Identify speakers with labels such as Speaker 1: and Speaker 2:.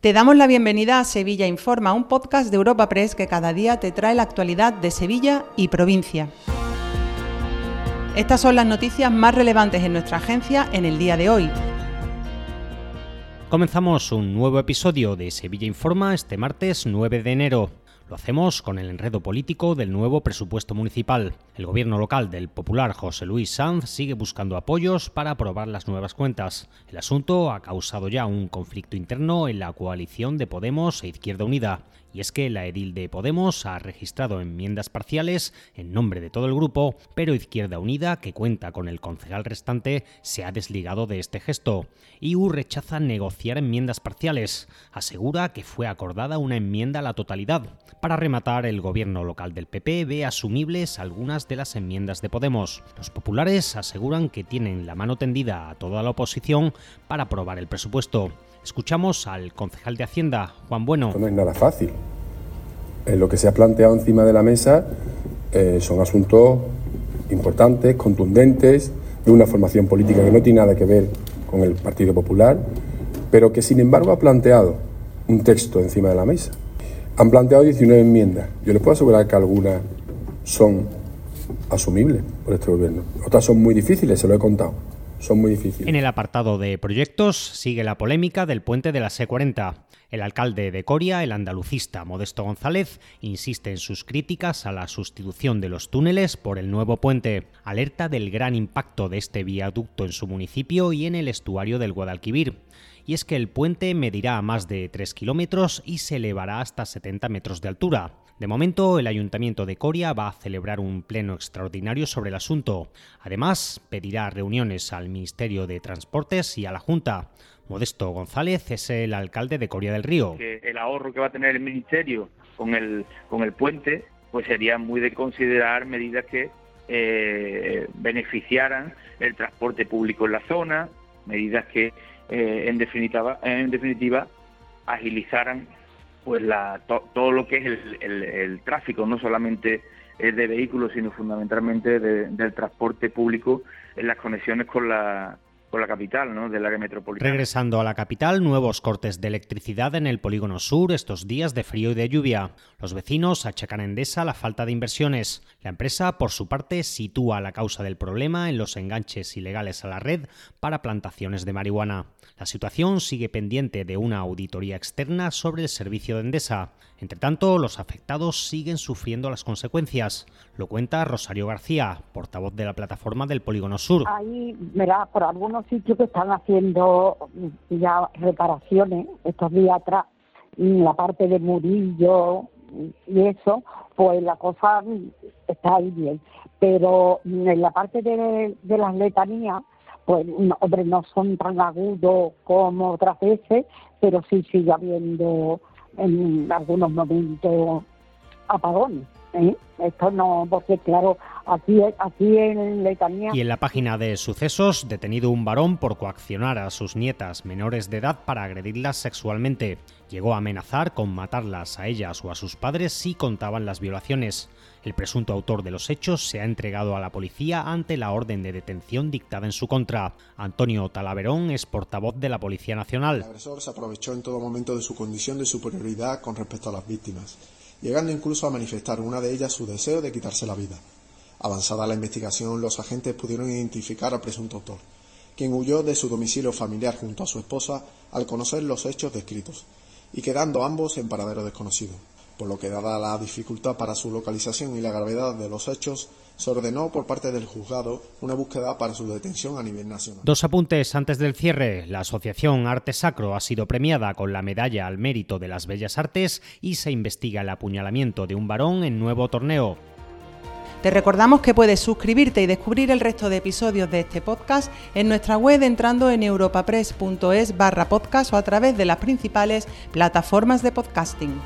Speaker 1: Te damos la bienvenida a Sevilla Informa, un podcast de Europa Press que cada día te trae la actualidad de Sevilla y provincia. Estas son las noticias más relevantes en nuestra agencia en el día de hoy.
Speaker 2: Comenzamos un nuevo episodio de Sevilla Informa este martes 9 de enero. Lo hacemos con el enredo político del nuevo presupuesto municipal. El gobierno local del popular José Luis Sanz sigue buscando apoyos para aprobar las nuevas cuentas. El asunto ha causado ya un conflicto interno en la coalición de Podemos e Izquierda Unida. Y es que la edil de Podemos ha registrado enmiendas parciales en nombre de todo el grupo, pero Izquierda Unida, que cuenta con el concejal restante, se ha desligado de este gesto. IU rechaza negociar enmiendas parciales. Asegura que fue acordada una enmienda a la totalidad. Para rematar, el gobierno local del PP ve asumibles algunas de las enmiendas de Podemos. Los populares aseguran que tienen la mano tendida a toda la oposición para aprobar el presupuesto. Escuchamos al concejal de Hacienda, Juan Bueno.
Speaker 3: No es nada fácil. Eh, lo que se ha planteado encima de la mesa eh, son asuntos importantes, contundentes, de una formación política que no tiene nada que ver con el Partido Popular, pero que sin embargo ha planteado un texto encima de la mesa han planteado 19 enmiendas. Yo les puedo asegurar que algunas son asumibles por este gobierno. Otras son muy difíciles, se lo he contado. Son muy difíciles.
Speaker 2: En el apartado de proyectos sigue la polémica del puente de la C40. El alcalde de Coria, el andalucista Modesto González, insiste en sus críticas a la sustitución de los túneles por el nuevo puente. Alerta del gran impacto de este viaducto en su municipio y en el estuario del Guadalquivir y es que el puente medirá más de 3 kilómetros y se elevará hasta 70 metros de altura. De momento, el Ayuntamiento de Coria va a celebrar un pleno extraordinario sobre el asunto. Además, pedirá reuniones al Ministerio de Transportes y a la Junta. Modesto González es el alcalde de Coria del Río.
Speaker 4: el ahorro que va a tener el Ministerio con el, con el puente, pues sería muy de considerar medidas que eh, beneficiaran el transporte público en la zona, medidas que eh, en, definitiva, en definitiva agilizaran pues la, todo lo que es el, tráfico, no solamente de vehículos, sino fundamentalmente del transporte público en las conexiones con la, con la capital, ¿no? del área metropolitana.
Speaker 2: Regresando a la capital, nuevos cortes de electricidad en el polígono sur estos días de frío y de lluvia. Los vecinos achacan a Endesa la falta de inversiones. La empresa, por su parte, sitúa la causa del problema en los enganches ilegales a la red para plantaciones de marihuana. La situación sigue pendiente de una auditoría externa sobre el servicio de Endesa. Entre tanto, los afectados siguen sufriendo las consecuencias. Lo cuenta Rosario García, portavoz de la plataforma del Polígono Sur.
Speaker 5: Ahí, verá, por algunos sitios que están haciendo ya reparaciones estos días atrás, la parte de Murillo y eso, pues la cosa está ahí bien. Pero en la parte de, de las letanías, pues hombre, no son tan agudos como otras veces, pero sí sigue habiendo en algunos momentos apagones. ¿Eh? Esto no, porque claro, aquí, aquí en Letanía...
Speaker 2: Y en la página de sucesos, detenido un varón por coaccionar a sus nietas menores de edad para agredirlas sexualmente. Llegó a amenazar con matarlas a ellas o a sus padres si contaban las violaciones. El presunto autor de los hechos se ha entregado a la policía ante la orden de detención dictada en su contra. Antonio Talaverón es portavoz de la Policía Nacional.
Speaker 6: El agresor se aprovechó en todo momento de su condición de superioridad con respecto a las víctimas llegando incluso a manifestar una de ellas su deseo de quitarse la vida. Avanzada la investigación, los agentes pudieron identificar al presunto autor, quien huyó de su domicilio familiar junto a su esposa al conocer los hechos descritos, y quedando ambos en paradero desconocido por lo que dada la dificultad para su localización y la gravedad de los hechos, se ordenó por parte del juzgado una búsqueda para su detención a nivel nacional.
Speaker 2: Dos apuntes antes del cierre. La Asociación Arte Sacro ha sido premiada con la Medalla al Mérito de las Bellas Artes y se investiga el apuñalamiento de un varón en nuevo torneo.
Speaker 1: Te recordamos que puedes suscribirte y descubrir el resto de episodios de este podcast en nuestra web entrando en europapress.es barra podcast o a través de las principales plataformas de podcasting.